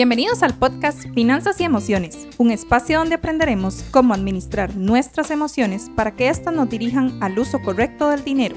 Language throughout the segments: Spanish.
Bienvenidos al podcast Finanzas y Emociones, un espacio donde aprenderemos cómo administrar nuestras emociones para que éstas nos dirijan al uso correcto del dinero.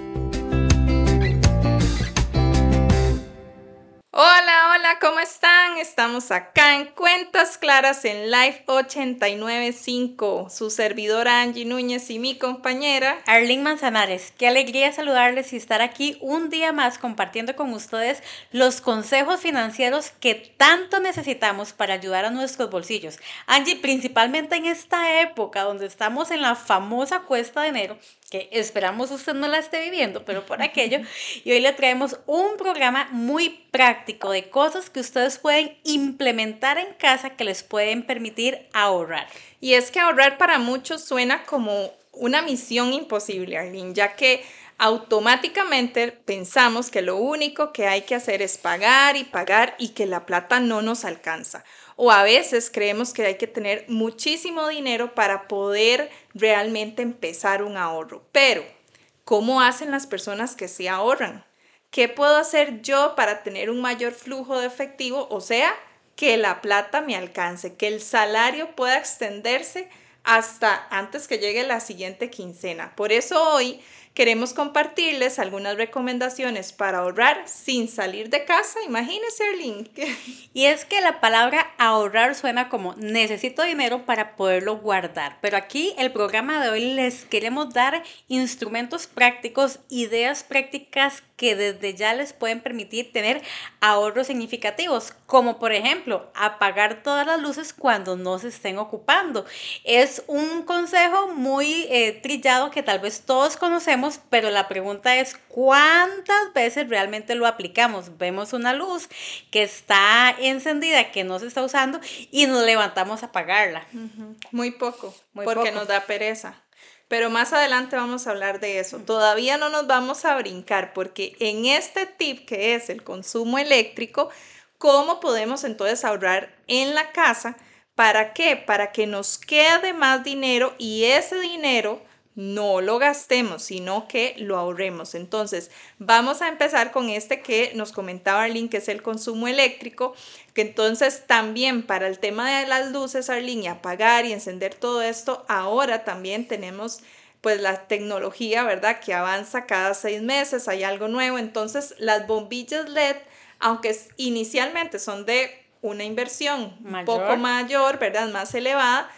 Estamos acá en Cuentas Claras en Live 895. Su servidora Angie Núñez y mi compañera Arlene Manzanares. Qué alegría saludarles y estar aquí un día más compartiendo con ustedes los consejos financieros que tanto necesitamos para ayudar a nuestros bolsillos. Angie, principalmente en esta época donde estamos en la famosa cuesta de enero, que esperamos usted no la esté viviendo, pero por aquello. Y hoy le traemos un programa muy práctico de cosas que ustedes pueden implementar en casa que les pueden permitir ahorrar. Y es que ahorrar para muchos suena como una misión imposible, Arlene, ya que automáticamente pensamos que lo único que hay que hacer es pagar y pagar y que la plata no nos alcanza. O a veces creemos que hay que tener muchísimo dinero para poder realmente empezar un ahorro. Pero, ¿cómo hacen las personas que se ahorran? ¿Qué puedo hacer yo para tener un mayor flujo de efectivo? O sea, que la plata me alcance, que el salario pueda extenderse hasta antes que llegue la siguiente quincena. Por eso hoy queremos compartirles algunas recomendaciones para ahorrar sin salir de casa. Imagínense, link. Y es que la palabra ahorrar suena como necesito dinero para poderlo guardar. Pero aquí el programa de hoy les queremos dar instrumentos prácticos, ideas prácticas que desde ya les pueden permitir tener ahorros significativos, como por ejemplo apagar todas las luces cuando no se estén ocupando. Es un consejo muy eh, trillado que tal vez todos conocemos pero la pregunta es cuántas veces realmente lo aplicamos. Vemos una luz que está encendida, que no se está usando y nos levantamos a apagarla. Muy poco, porque nos da pereza. Pero más adelante vamos a hablar de eso. Todavía no nos vamos a brincar porque en este tip que es el consumo eléctrico, ¿cómo podemos entonces ahorrar en la casa? ¿Para qué? Para que nos quede más dinero y ese dinero no lo gastemos, sino que lo ahorremos. Entonces, vamos a empezar con este que nos comentaba Arlene, que es el consumo eléctrico, que entonces también para el tema de las luces, Arlene, y apagar y encender todo esto, ahora también tenemos pues la tecnología, ¿verdad? Que avanza cada seis meses, hay algo nuevo. Entonces, las bombillas LED, aunque inicialmente son de una inversión un poco mayor, ¿verdad? Más elevada,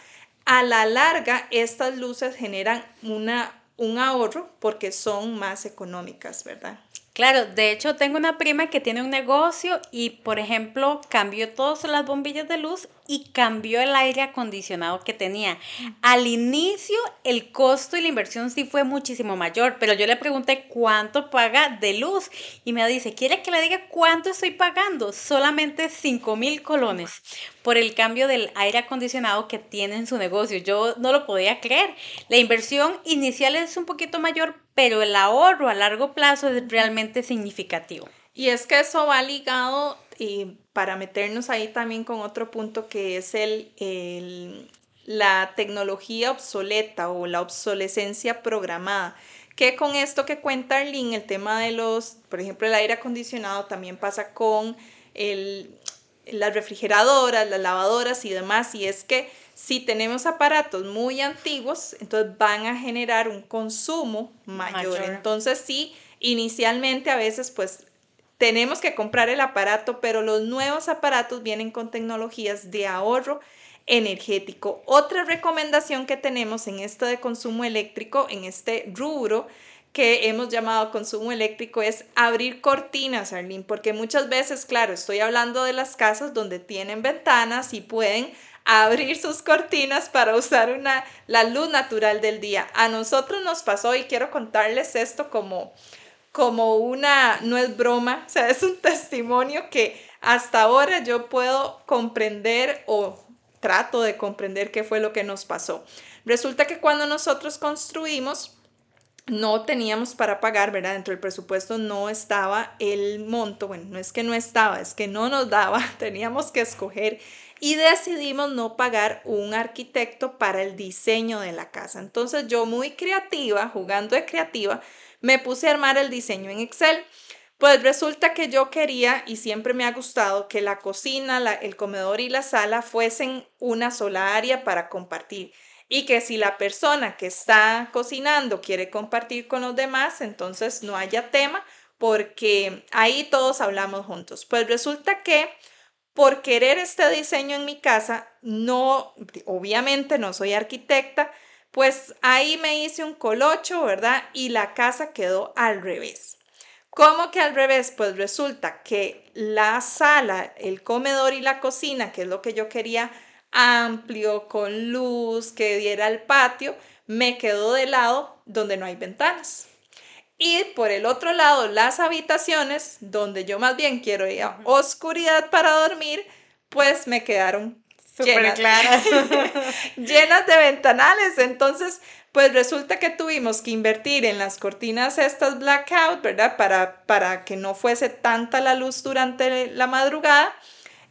a la larga estas luces generan una, un ahorro porque son más económicas, ¿verdad? Claro, de hecho tengo una prima que tiene un negocio y, por ejemplo, cambió todas las bombillas de luz y cambió el aire acondicionado que tenía. Al inicio el costo y la inversión sí fue muchísimo mayor, pero yo le pregunté cuánto paga de luz y me dice, ¿quiere que le diga cuánto estoy pagando? Solamente 5 mil colones por el cambio del aire acondicionado que tiene en su negocio. Yo no lo podía creer. La inversión inicial es un poquito mayor, pero el ahorro a largo plazo es realmente significativo. Y es que eso va ligado y para meternos ahí también con otro punto que es el, la tecnología obsoleta o la obsolescencia programada. Que con esto que cuenta Arlene, el tema de los, por ejemplo, el aire acondicionado también pasa con el, las refrigeradoras, las lavadoras y demás. Y es que si tenemos aparatos muy antiguos, entonces van a generar un consumo mayor. mayor. Entonces sí, inicialmente a veces pues tenemos que comprar el aparato, pero los nuevos aparatos vienen con tecnologías de ahorro energético. Otra recomendación que tenemos en esto de consumo eléctrico, en este rubro que hemos llamado consumo eléctrico, es abrir cortinas, Arlene, porque muchas veces, claro, estoy hablando de las casas donde tienen ventanas y pueden abrir sus cortinas para usar una, la luz natural del día. A nosotros nos pasó y quiero contarles esto como como una, no es broma, o sea, es un testimonio que hasta ahora yo puedo comprender o trato de comprender qué fue lo que nos pasó. Resulta que cuando nosotros construimos, no teníamos para pagar, ¿verdad? Dentro del presupuesto no estaba el monto, bueno, no es que no estaba, es que no nos daba, teníamos que escoger y decidimos no pagar un arquitecto para el diseño de la casa. Entonces yo muy creativa, jugando de creativa, me puse a armar el diseño en Excel. Pues resulta que yo quería y siempre me ha gustado que la cocina, el comedor y la sala fuesen una sola área para compartir y que si la persona que está cocinando quiere compartir con los demás, entonces no haya tema porque ahí todos hablamos juntos. Pues resulta que por querer este diseño en mi casa, no, obviamente no soy arquitecta, pues ahí me hice un colocho, ¿verdad? Y la casa quedó al revés. ¿Cómo que al revés? Pues resulta que la sala, el comedor y la cocina, que es lo que yo quería amplio, con luz, que diera al patio, me quedó de lado donde no hay ventanas. Y por el otro lado, las habitaciones, donde yo más bien quiero ir a oscuridad para dormir, pues me quedaron llenas, claras. llenas de ventanales. Entonces, pues resulta que tuvimos que invertir en las cortinas estas blackout, ¿verdad? Para, para que no fuese tanta la luz durante la madrugada.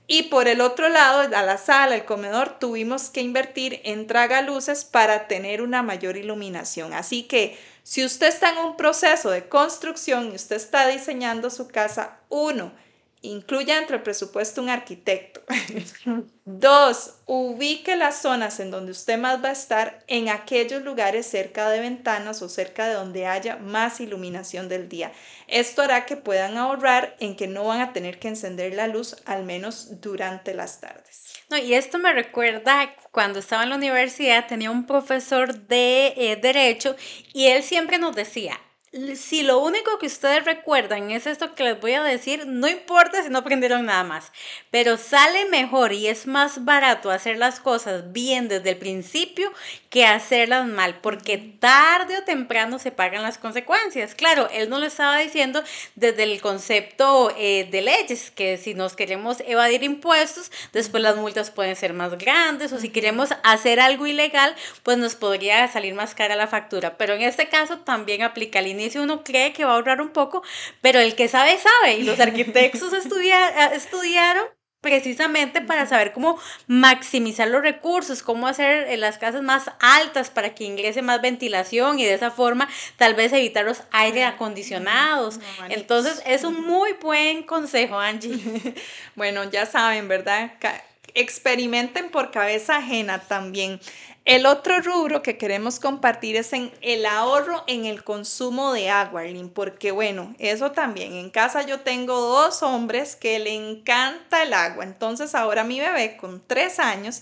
Y por el otro lado, a la sala, el comedor, tuvimos que invertir en tragaluces para tener una mayor iluminación. Así que si usted está en un proceso de construcción y usted está diseñando su casa, uno, incluya entre el presupuesto un arquitecto. Dos, ubique las zonas en donde usted más va a estar en aquellos lugares cerca de ventanas o cerca de donde haya más iluminación del día. Esto hará que puedan ahorrar en que no van a tener que encender la luz al menos durante las tardes. No, y esto me recuerda cuando estaba en la universidad, tenía un profesor de eh, derecho y él siempre nos decía, si lo único que ustedes recuerdan es esto que les voy a decir, no importa si no aprendieron nada más, pero sale mejor y es más barato hacer las cosas bien desde el principio que hacerlas mal, porque tarde o temprano se pagan las consecuencias. Claro, él no lo estaba diciendo desde el concepto eh, de leyes, que si nos queremos evadir impuestos, después las multas pueden ser más grandes, o si queremos hacer algo ilegal, pues nos podría salir más cara la factura. Pero en este caso también aplica el inicio uno cree que va a ahorrar un poco, pero el que sabe, sabe. Y los arquitectos estudiaron precisamente para saber cómo maximizar los recursos, cómo hacer eh, las casas más altas para que ingrese más ventilación y de esa forma tal vez evitar los aire acondicionados. Entonces es un muy buen consejo, Angie. bueno, ya saben, ¿verdad? Experimenten por cabeza ajena también. El otro rubro que queremos compartir es en el ahorro en el consumo de agua, porque bueno, eso también. En casa yo tengo dos hombres que le encanta el agua. Entonces ahora mi bebé con tres años,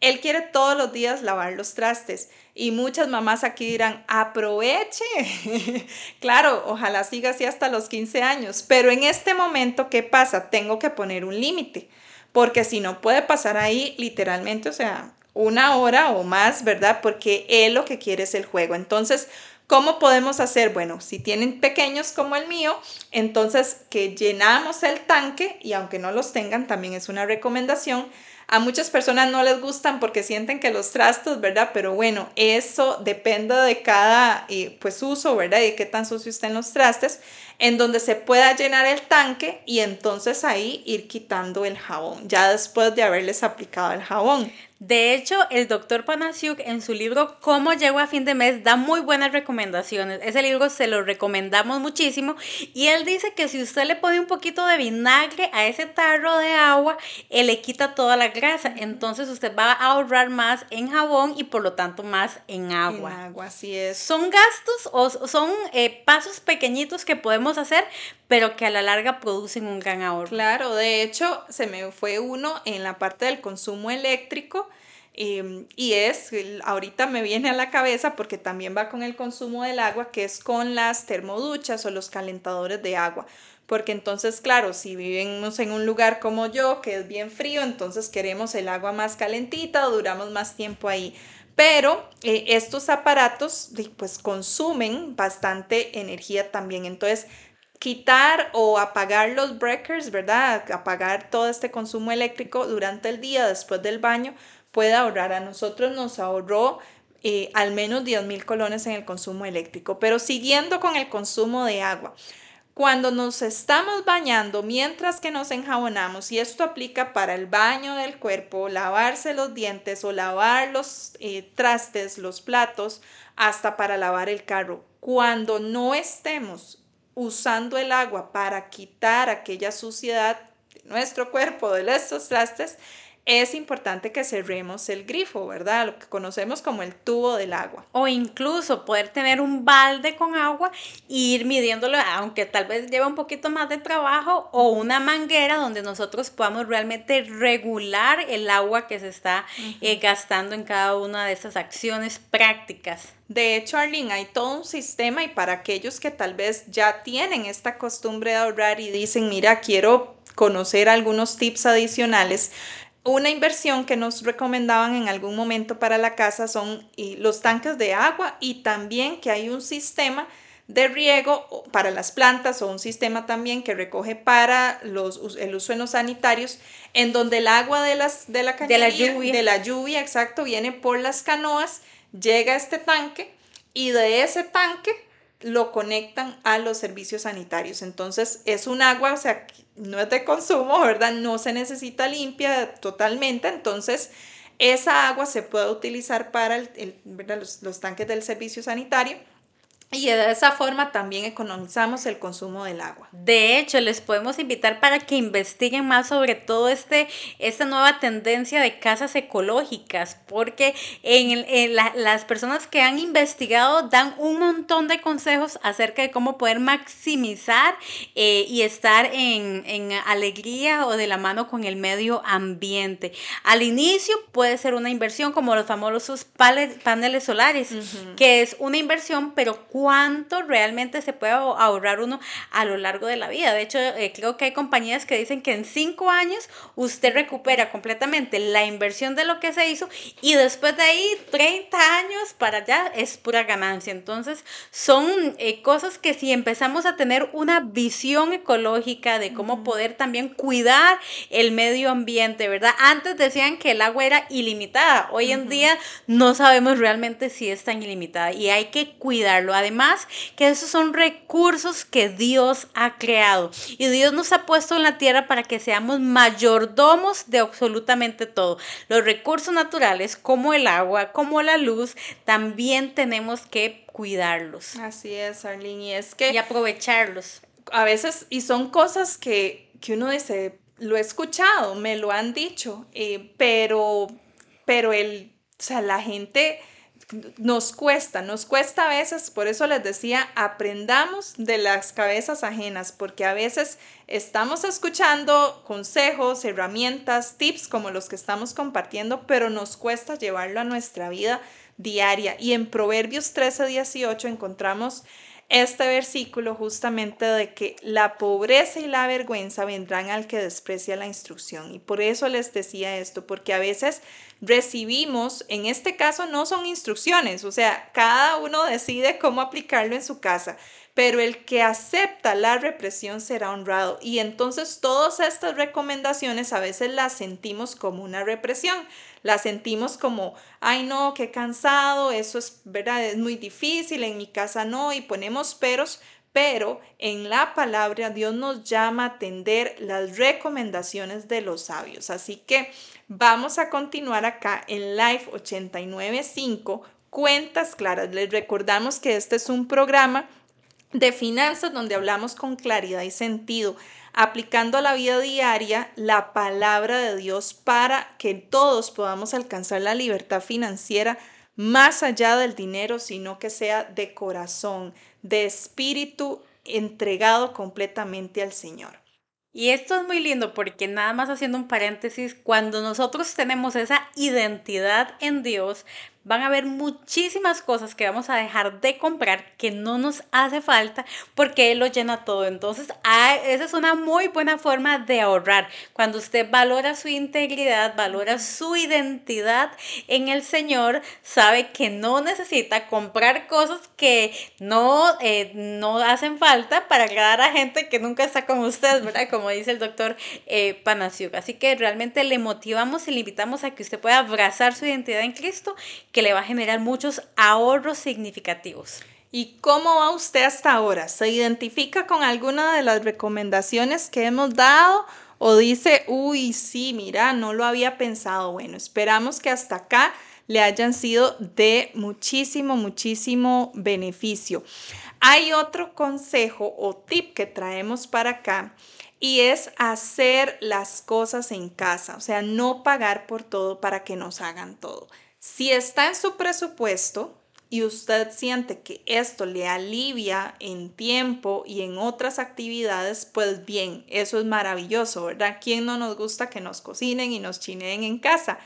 él quiere todos los días lavar los trastes. Y muchas mamás aquí dirán, aproveche. claro, ojalá siga así hasta los 15 años. Pero en este momento, ¿qué pasa? Tengo que poner un límite. Porque si no puede pasar ahí literalmente, o sea, una hora o más, ¿verdad? Porque él lo que quiere es el juego. Entonces, ¿cómo podemos hacer? Bueno, si tienen pequeños como el mío, entonces que llenamos el tanque y aunque no los tengan, también es una recomendación. A muchas personas no les gustan porque sienten que los trastos, ¿verdad? Pero bueno, eso depende de cada eh, pues uso, ¿verdad? Y de qué tan sucio estén los trastes en donde se pueda llenar el tanque y entonces ahí ir quitando el jabón, ya después de haberles aplicado el jabón. De hecho, el doctor Panasiuk en su libro Cómo llego a fin de mes da muy buenas recomendaciones. Ese libro se lo recomendamos muchísimo y él dice que si usted le pone un poquito de vinagre a ese tarro de agua, él le quita toda la grasa. Entonces usted va a ahorrar más en jabón y por lo tanto más en agua. En agua, así es. Son gastos o son eh, pasos pequeñitos que podemos hacer, pero que a la larga producen un gran ahorro. Claro, de hecho, se me fue uno en la parte del consumo eléctrico. Em, y es, ahorita me viene a la cabeza porque también va con el consumo del agua, que es con las termoduchas o los calentadores de agua. Porque entonces, claro, si vivimos en un lugar como yo, que es bien frío, entonces queremos el agua más calentita o duramos más tiempo ahí. Pero eh, estos aparatos pues consumen bastante energía también. Entonces, quitar o apagar los breakers, ¿verdad? Apagar todo este consumo eléctrico durante el día después del baño puede ahorrar. A nosotros nos ahorró eh, al menos 10 mil colones en el consumo eléctrico. Pero siguiendo con el consumo de agua. Cuando nos estamos bañando mientras que nos enjabonamos, y esto aplica para el baño del cuerpo, lavarse los dientes o lavar los eh, trastes, los platos, hasta para lavar el carro. Cuando no estemos usando el agua para quitar aquella suciedad de nuestro cuerpo, de estos trastes, es importante que cerremos el grifo, ¿verdad? Lo que conocemos como el tubo del agua. O incluso poder tener un balde con agua e ir midiéndolo, aunque tal vez lleva un poquito más de trabajo, o una manguera donde nosotros podamos realmente regular el agua que se está eh, gastando en cada una de esas acciones prácticas. De hecho, Arlene, hay todo un sistema y para aquellos que tal vez ya tienen esta costumbre de ahorrar y dicen, mira, quiero conocer algunos tips adicionales, una inversión que nos recomendaban en algún momento para la casa son los tanques de agua y también que hay un sistema de riego para las plantas o un sistema también que recoge para los, el uso en los sanitarios, en donde el agua de, las, de la de la lluvia, de la lluvia, exacto, viene por las canoas, llega a este tanque y de ese tanque lo conectan a los servicios sanitarios. Entonces es un agua, o sea, no es de consumo, ¿verdad? No se necesita limpia totalmente, entonces esa agua se puede utilizar para el, Los, los tanques del servicio sanitario y de esa forma también economizamos el consumo del agua. De hecho, les podemos invitar para que investiguen más sobre todo este, esta nueva tendencia de casas ecológicas, porque en, las personas que han investigado dan un montón de consejos acerca de cómo poder maximizar eh, y estar en, alegría o de la mano con el medio ambiente. Al inicio puede ser una inversión como los famosos paneles solares, que es una inversión, pero cuánto realmente se puede ahorrar uno a lo largo de la vida. De hecho, eh, creo que hay compañías que dicen que en cinco años usted recupera completamente la inversión de lo que se hizo y después de ahí 30 años para allá es pura ganancia. Entonces, son eh, cosas que si empezamos a tener una visión ecológica de cómo poder también cuidar el medio ambiente, ¿verdad? Antes decían que el agua era ilimitada. Hoy en día no sabemos realmente si es tan ilimitada y hay que cuidarlo. Además, más que esos son recursos que Dios ha creado. Y Dios nos ha puesto en la tierra para que seamos mayordomos de absolutamente todo. Los recursos naturales, como el agua, como la luz, también tenemos que cuidarlos. Así es, Arlene, y es que... Y aprovecharlos. A veces, y son cosas que, que uno dice, lo he escuchado, me lo han dicho, eh, pero, pero el, o sea, la gente nos cuesta, nos cuesta a veces, por eso les decía, aprendamos de las cabezas ajenas, porque a veces estamos escuchando consejos, herramientas, tips como los que estamos compartiendo, pero nos cuesta llevarlo a nuestra vida diaria. Y en Proverbios 13, 18 encontramos este versículo justamente de que la pobreza y la vergüenza vendrán al que desprecia la instrucción. Y por eso les decía esto, porque a veces recibimos, en este caso no son instrucciones, o sea, cada uno decide cómo aplicarlo en su casa, pero el que acepta la represión será honrado. Y entonces todas estas recomendaciones a veces las sentimos como una represión la sentimos como, ay no, qué cansado, eso es verdad, es muy difícil, en mi casa no, y ponemos peros, pero en la palabra Dios nos llama a atender las recomendaciones de los sabios. Así que vamos a continuar acá en Life 895, cuentas claras. Les recordamos que este es un programa de finanzas donde hablamos con claridad y sentido aplicando a la vida diaria la palabra de Dios para que todos podamos alcanzar la libertad financiera más allá del dinero, sino que sea de corazón, de espíritu entregado completamente al Señor. Y esto es muy lindo porque nada más haciendo un paréntesis, cuando nosotros tenemos esa identidad en Dios, van a haber muchísimas cosas que vamos a dejar de comprar que no nos hace falta porque Él lo llena todo. Entonces, ah, esa es una muy buena forma de ahorrar. Cuando usted valora su integridad, valora su identidad en el Señor, sabe que no necesita comprar cosas que no, eh, no hacen falta para agradar a gente que nunca está con usted, ¿verdad? Como dice el doctor eh, Así que realmente le motivamos y le invitamos a que usted pueda abrazar su identidad en Cristo que le va a generar muchos ahorros significativos. ¿Y cómo va usted hasta ahora? ¿Se identifica con alguna de las recomendaciones que hemos dado? ¿O dice, uy, sí, mira, no lo había pensado? Bueno, esperamos que hasta acá le hayan sido de muchísimo, muchísimo beneficio. Hay otro consejo o tip que traemos para acá y es hacer las cosas en casa, o sea, no pagar por todo para que nos hagan todo. Si está en su presupuesto y usted siente que esto le alivia en tiempo y en otras actividades, pues bien, eso es maravilloso, ¿verdad? ¿Quién no nos gusta que nos cocinen y nos chineen en casa?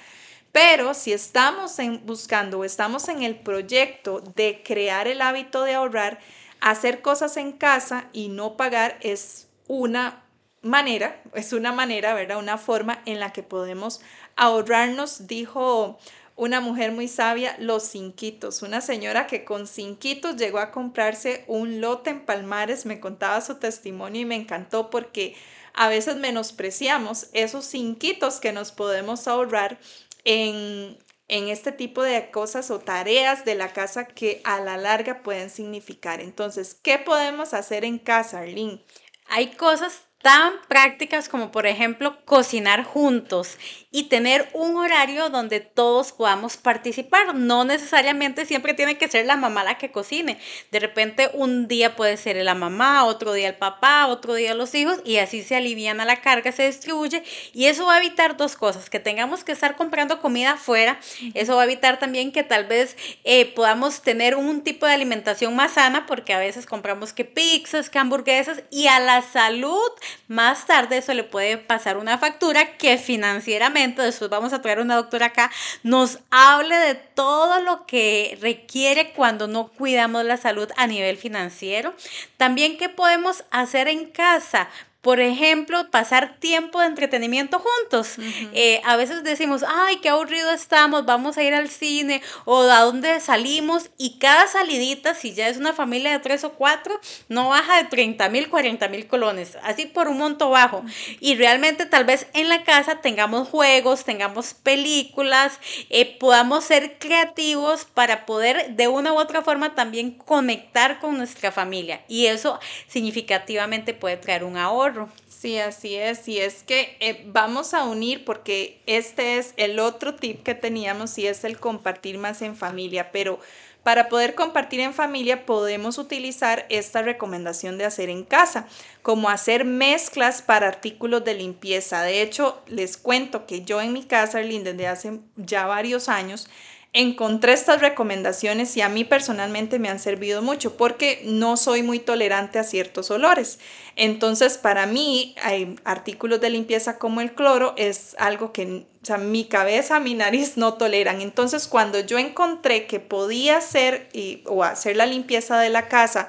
Pero si estamos en, buscando o estamos en el proyecto de crear el hábito de ahorrar, hacer cosas en casa y no pagar es una manera, es una manera, ¿verdad? Una forma en la que podemos ahorrarnos, dijo una mujer muy sabia, los cinquitos. Una señora que con cinquitos llegó a comprarse un lote en Palmares, me contaba su testimonio y me encantó porque a veces menospreciamos esos cinquitos que nos podemos ahorrar en, en este tipo de cosas o tareas de la casa que a la larga pueden significar. Entonces, ¿qué podemos hacer en casa, Arlene? Hay cosas tan prácticas como por ejemplo cocinar juntos y tener un horario donde todos podamos participar. No necesariamente siempre tiene que ser la mamá la que cocine. De repente un día puede ser la mamá, otro día el papá, otro día los hijos y así se aliviana la carga, se distribuye y eso va a evitar dos cosas, que tengamos que estar comprando comida afuera, eso va a evitar también que tal vez eh, podamos tener un tipo de alimentación más sana porque a veces compramos que pizzas, que hamburguesas y a la salud más tarde eso le puede pasar una factura que financieramente, después vamos a traer una doctora acá, nos hable de todo lo que requiere cuando no cuidamos la salud a nivel financiero. También qué podemos hacer en casa por ejemplo, pasar tiempo de entretenimiento juntos. Eh, a veces decimos, ay, qué aburrido estamos, vamos a ir al cine o a dónde salimos y cada salidita, si ya es una familia de tres o cuatro, no baja de 30 mil, 40 mil colones, así por un monto bajo. Y realmente tal vez en la casa tengamos juegos, tengamos películas, eh, podamos ser creativos para poder de una u otra forma también conectar con nuestra familia. Y eso significativamente puede traer un ahorro Sí, así es. Y es que eh, vamos a unir porque este es el otro tip que teníamos y es el compartir más en familia. Pero para poder compartir en familia podemos utilizar esta recomendación de hacer en casa, como hacer mezclas para artículos de limpieza. De hecho, les cuento que yo en mi casa, desde hace ya varios años, encontré estas recomendaciones y a mí personalmente me han servido mucho porque no soy muy tolerante a ciertos olores. Entonces, para mí, hay artículos de limpieza como el cloro es algo que o mi cabeza, mi nariz no toleran. Entonces, cuando yo encontré que podía hacer o hacer la limpieza de la casa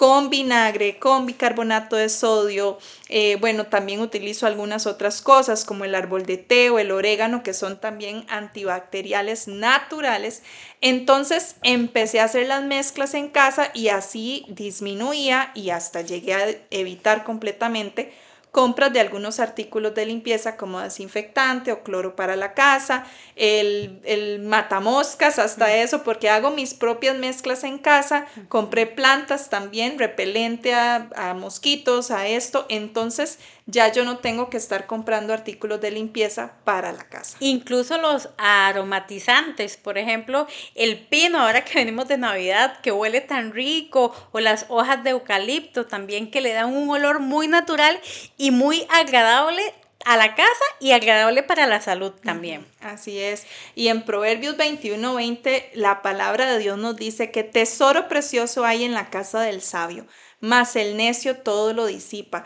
con vinagre, con bicarbonato de sodio. Eh, bueno, también utilizo algunas otras cosas como el árbol de té o el orégano, que son también antibacteriales naturales. Entonces empecé a hacer las mezclas en casa y así disminuía y hasta llegué a evitar completamente compras de algunos artículos de limpieza como desinfectante o cloro para la casa, el, el matamoscas, hasta eso, porque hago mis propias mezclas en casa, compré plantas también, repelente a, a mosquitos, a esto, entonces ya yo no tengo que estar comprando artículos de limpieza para la casa. Incluso los aromatizantes, por ejemplo, el pino, ahora que venimos de Navidad, que huele tan rico, o las hojas de eucalipto también que le dan un olor muy natural y muy agradable a la casa y agradable para la salud también. Así es. Y en Proverbios 21, 20, la palabra de Dios nos dice que tesoro precioso hay en la casa del sabio, mas el necio todo lo disipa.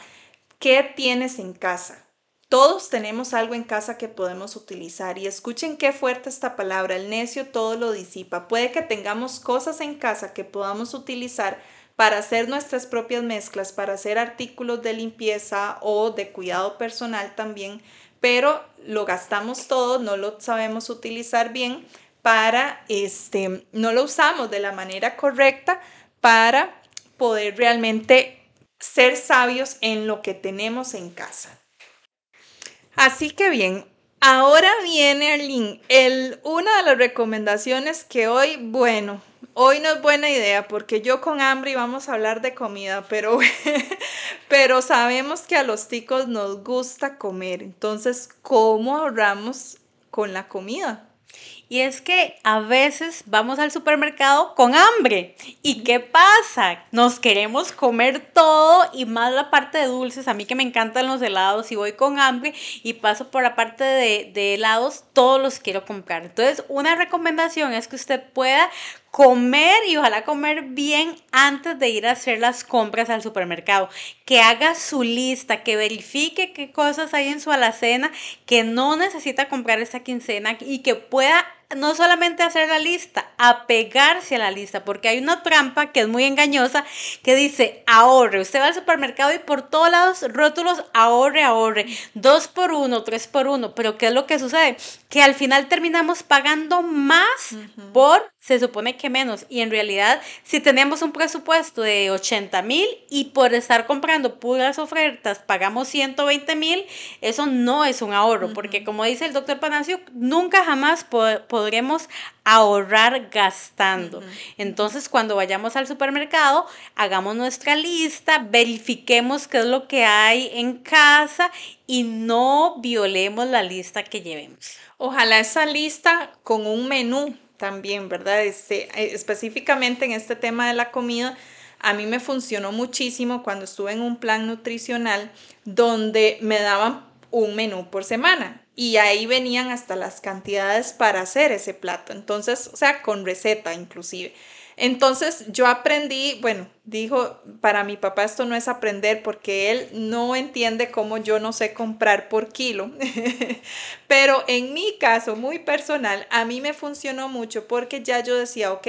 ¿Qué tienes en casa? Todos tenemos algo en casa que podemos utilizar y escuchen qué fuerte esta palabra, el necio todo lo disipa. Puede que tengamos cosas en casa que podamos utilizar para hacer nuestras propias mezclas, para hacer artículos de limpieza o de cuidado personal también, pero lo gastamos todo, no lo sabemos utilizar bien para, este, no lo usamos de la manera correcta para poder realmente ser sabios en lo que tenemos en casa. Así que bien, ahora viene Arlene, el, una de las recomendaciones que hoy, bueno, hoy no es buena idea porque yo con hambre y vamos a hablar de comida, pero, pero sabemos que a los ticos nos gusta comer. Entonces, ¿cómo ahorramos con la comida? Y es que a veces vamos al supermercado con hambre. ¿Y qué pasa? Nos queremos comer todo y más la parte de dulces. A mí que me encantan los helados y voy con hambre y paso por la parte de, de helados, todos los quiero comprar. Entonces, una recomendación es que usted pueda comer y ojalá comer bien antes de ir a hacer las compras al supermercado. Que haga su lista, que verifique qué cosas hay en su alacena, que no necesita comprar esta quincena y que pueda no solamente hacer la lista, apegarse a la lista, porque hay una trampa que es muy engañosa que dice ahorre. Usted va al supermercado y por todos lados rótulos ahorre, ahorre, dos por uno, tres por uno. Pero ¿qué es lo que sucede? Que al final terminamos pagando más por, se supone que menos. Y en realidad, si tenemos un presupuesto de 80 mil y por estar comprando puras ofertas pagamos 120 mil, eso no es un ahorro, porque como dice el doctor Panacio, nunca jamás podemos podremos ahorrar gastando. Entonces, cuando vayamos al supermercado, hagamos nuestra lista, verifiquemos qué es lo que hay en casa y no violemos la lista que llevemos. Ojalá esa lista con un menú también, ¿verdad? Este, eh, específicamente en este tema de la comida, a mí me funcionó muchísimo cuando estuve en un plan nutricional donde me daban un menú por semana y ahí venían hasta las cantidades para hacer ese plato. Entonces, o sea, con receta inclusive. Entonces yo aprendí, bueno, dijo, para mi papá esto no es aprender porque él no entiende cómo yo no sé comprar por kilo. Pero en mi caso, muy personal, a mí me funcionó mucho porque ya yo decía, ok,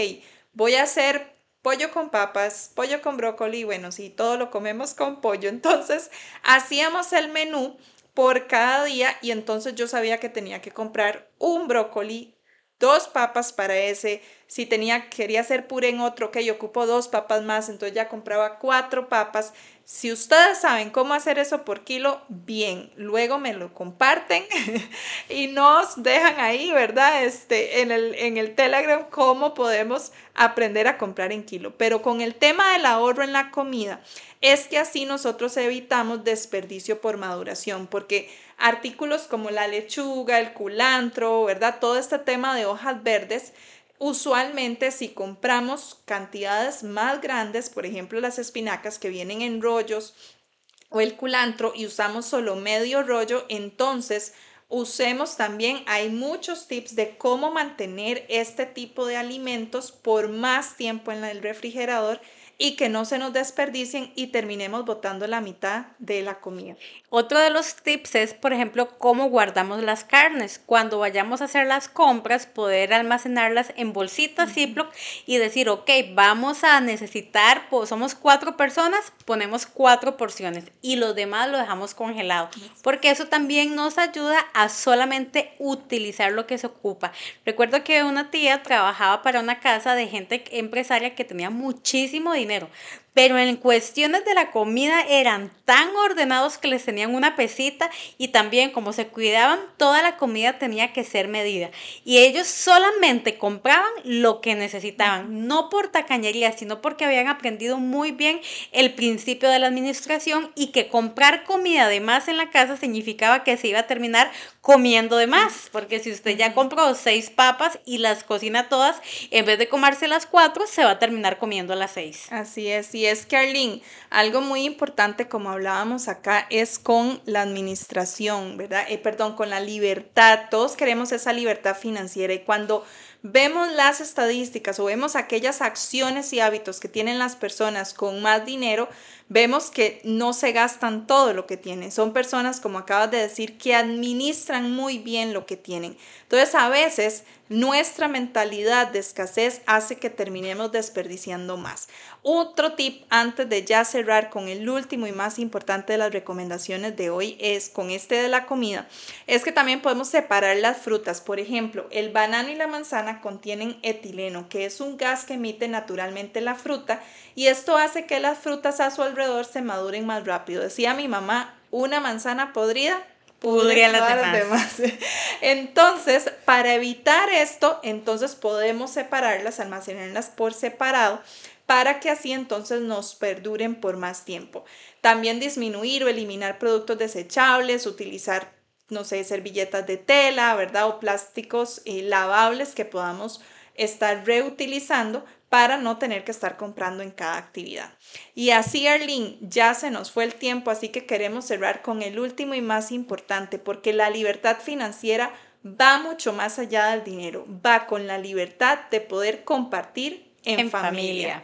voy a hacer pollo con papas, pollo con brócoli, bueno, si todo lo comemos con pollo. Entonces hacíamos el menú por cada día y entonces yo sabía que tenía que comprar un brócoli, dos papas para ese, si tenía quería hacer puré en otro, que yo ocupo dos papas más, entonces ya compraba cuatro papas. Si ustedes saben cómo hacer eso por kilo, bien, luego me lo comparten y nos dejan ahí, ¿verdad? Este, en el, en el Telegram cómo podemos aprender a comprar en kilo. Pero con el tema del ahorro en la comida, es que así nosotros evitamos desperdicio por maduración, porque artículos como la lechuga, el culantro, ¿verdad? Todo este tema de hojas verdes, usualmente si compramos cantidades más grandes, por ejemplo las espinacas que vienen en rollos o el culantro y usamos solo medio rollo, entonces usemos también, hay muchos tips de cómo mantener este tipo de alimentos por más tiempo en el refrigerador y que no se nos desperdicien y terminemos botando la mitad de la comida. Otro de los tips es, por ejemplo, cómo guardamos las carnes. Cuando vayamos a hacer las compras, poder almacenarlas en bolsitas Ziploc y decir, ok, vamos a necesitar, pues, somos cuatro personas, ponemos cuatro porciones y los demás lo dejamos congelado, porque eso también nos ayuda a solamente utilizar lo que se ocupa. Recuerdo que una tía trabajaba para una casa de gente empresaria que tenía muchísimo dinero dinero. Pero en cuestiones de la comida eran tan ordenados que les tenían una pesita y también como se cuidaban, toda la comida tenía que ser medida. Y ellos solamente compraban lo que necesitaban, no por tacañería, sino porque habían aprendido muy bien el principio de la administración y que comprar comida de más en la casa significaba que se iba a terminar comiendo de más, porque si usted ya compró seis papas y las cocina todas, en vez de comerse las cuatro, se va a terminar comiendo las seis. Así es, y es Arlene, algo muy importante como hablábamos acá es con la administración, ¿verdad? Eh, perdón, con la libertad. Todos queremos esa libertad financiera y cuando vemos las estadísticas o vemos aquellas acciones y hábitos que tienen las personas con más dinero, vemos que no se gastan todo lo que tienen. Son personas, como acabas de decir, que administran muy bien lo que tienen. Entonces, a veces nuestra mentalidad de escasez hace que terminemos desperdiciando más. Otro tip antes de ya cerrar con el último y más importante de las recomendaciones de hoy es con este de la comida, es que también podemos separar las frutas. Por ejemplo, el banano y la manzana contienen etileno, que es un gas que emite naturalmente la fruta y esto hace que las frutas a su alrededor se maduren más rápido. Decía mi mamá, una manzana podrida pudre las demás. Entonces, para evitar esto, entonces podemos separarlas, almacenarlas por separado para que así entonces nos perduren por más tiempo. También disminuir o eliminar productos desechables, utilizar no sé, servilletas de tela, ¿verdad? O plásticos eh, lavables que podamos estar reutilizando para no tener que estar comprando en cada actividad. Y así, Arlene, ya se nos fue el tiempo, así que queremos cerrar con el último y más importante, porque la libertad financiera va mucho más allá del dinero, va con la libertad de poder compartir en, familia.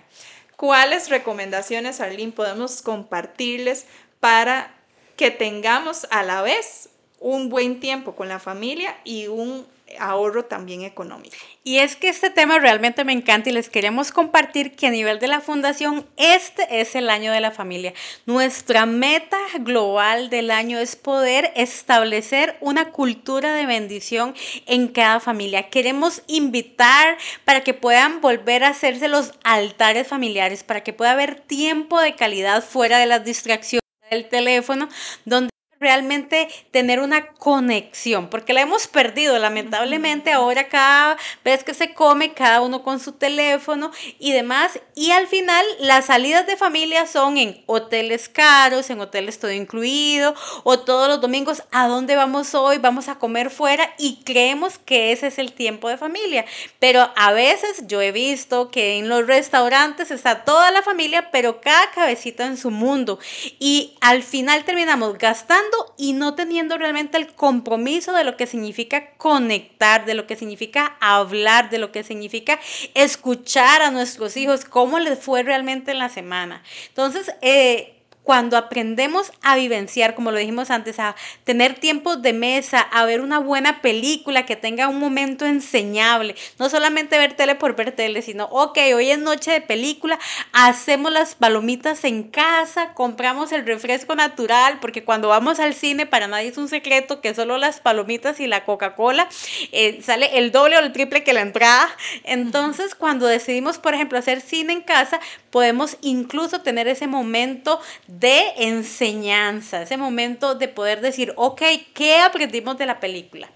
¿Cuáles recomendaciones, Arlene, podemos compartirles para que tengamos a la vez un buen tiempo con la familia y un ahorro también económico. Y es que este tema realmente me encanta y les queremos compartir que a nivel de la fundación este es el año de la familia. Nuestra meta global del año es poder establecer una cultura de bendición en cada familia. Queremos invitar para que puedan volver a hacerse los altares familiares, para que pueda haber tiempo de calidad fuera de las distracciones del teléfono, donde realmente tener una conexión, porque la hemos perdido lamentablemente ahora cada vez que se come, cada uno con su teléfono y demás, y al final las salidas de familia son en hoteles caros, en hoteles todo incluido, o todos los domingos, ¿a dónde vamos hoy? Vamos a comer fuera y creemos que ese es el tiempo de familia, pero a veces yo he visto que en los restaurantes está toda la familia, pero cada cabecita en su mundo, y al final terminamos gastando y no teniendo realmente el compromiso de lo que significa conectar, de lo que significa hablar, de lo que significa escuchar a nuestros hijos, cómo les fue realmente en la semana. Entonces, eh, cuando aprendemos a vivenciar, como lo dijimos antes, a tener tiempos de mesa, a ver una buena película que tenga un momento enseñable, no solamente ver tele por ver tele, sino, ok, hoy es noche de película, hacemos las palomitas en casa, compramos el refresco natural, porque cuando vamos al cine, para nadie es un secreto que solo las palomitas y la Coca-Cola eh, sale el doble o el triple que la entrada. Entonces, cuando decidimos, por ejemplo, hacer cine en casa, podemos incluso tener ese momento de enseñanza, ese momento de poder decir, ok, ¿qué aprendimos de la película?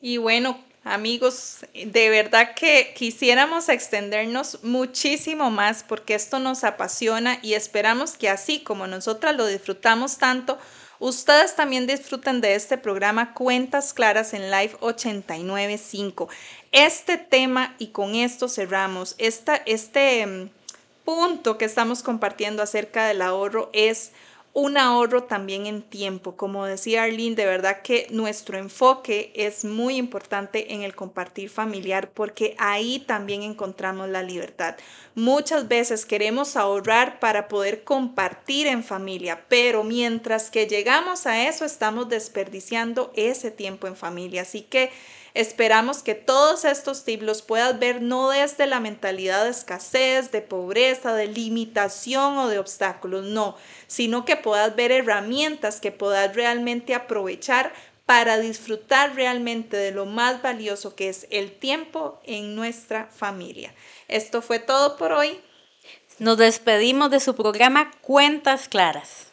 Y bueno, amigos, de verdad que quisiéramos extendernos muchísimo más porque esto nos apasiona y esperamos que así como nosotras lo disfrutamos tanto, ustedes también disfruten de este programa Cuentas Claras en Live 895. Este tema, y con esto cerramos, esta, este mm, punto que estamos compartiendo acerca del ahorro es un ahorro también en tiempo. Como decía Arlene, de verdad que nuestro enfoque es muy importante en el compartir familiar porque ahí también encontramos la libertad. Muchas veces queremos ahorrar para poder compartir en familia, pero mientras que llegamos a eso estamos desperdiciando ese tiempo en familia. Así que Esperamos que todos estos tips los puedas ver no desde la mentalidad de escasez, de pobreza, de limitación o de obstáculos, no, sino que puedas ver herramientas que puedas realmente aprovechar para disfrutar realmente de lo más valioso que es el tiempo en nuestra familia. Esto fue todo por hoy. Nos despedimos de su programa Cuentas Claras.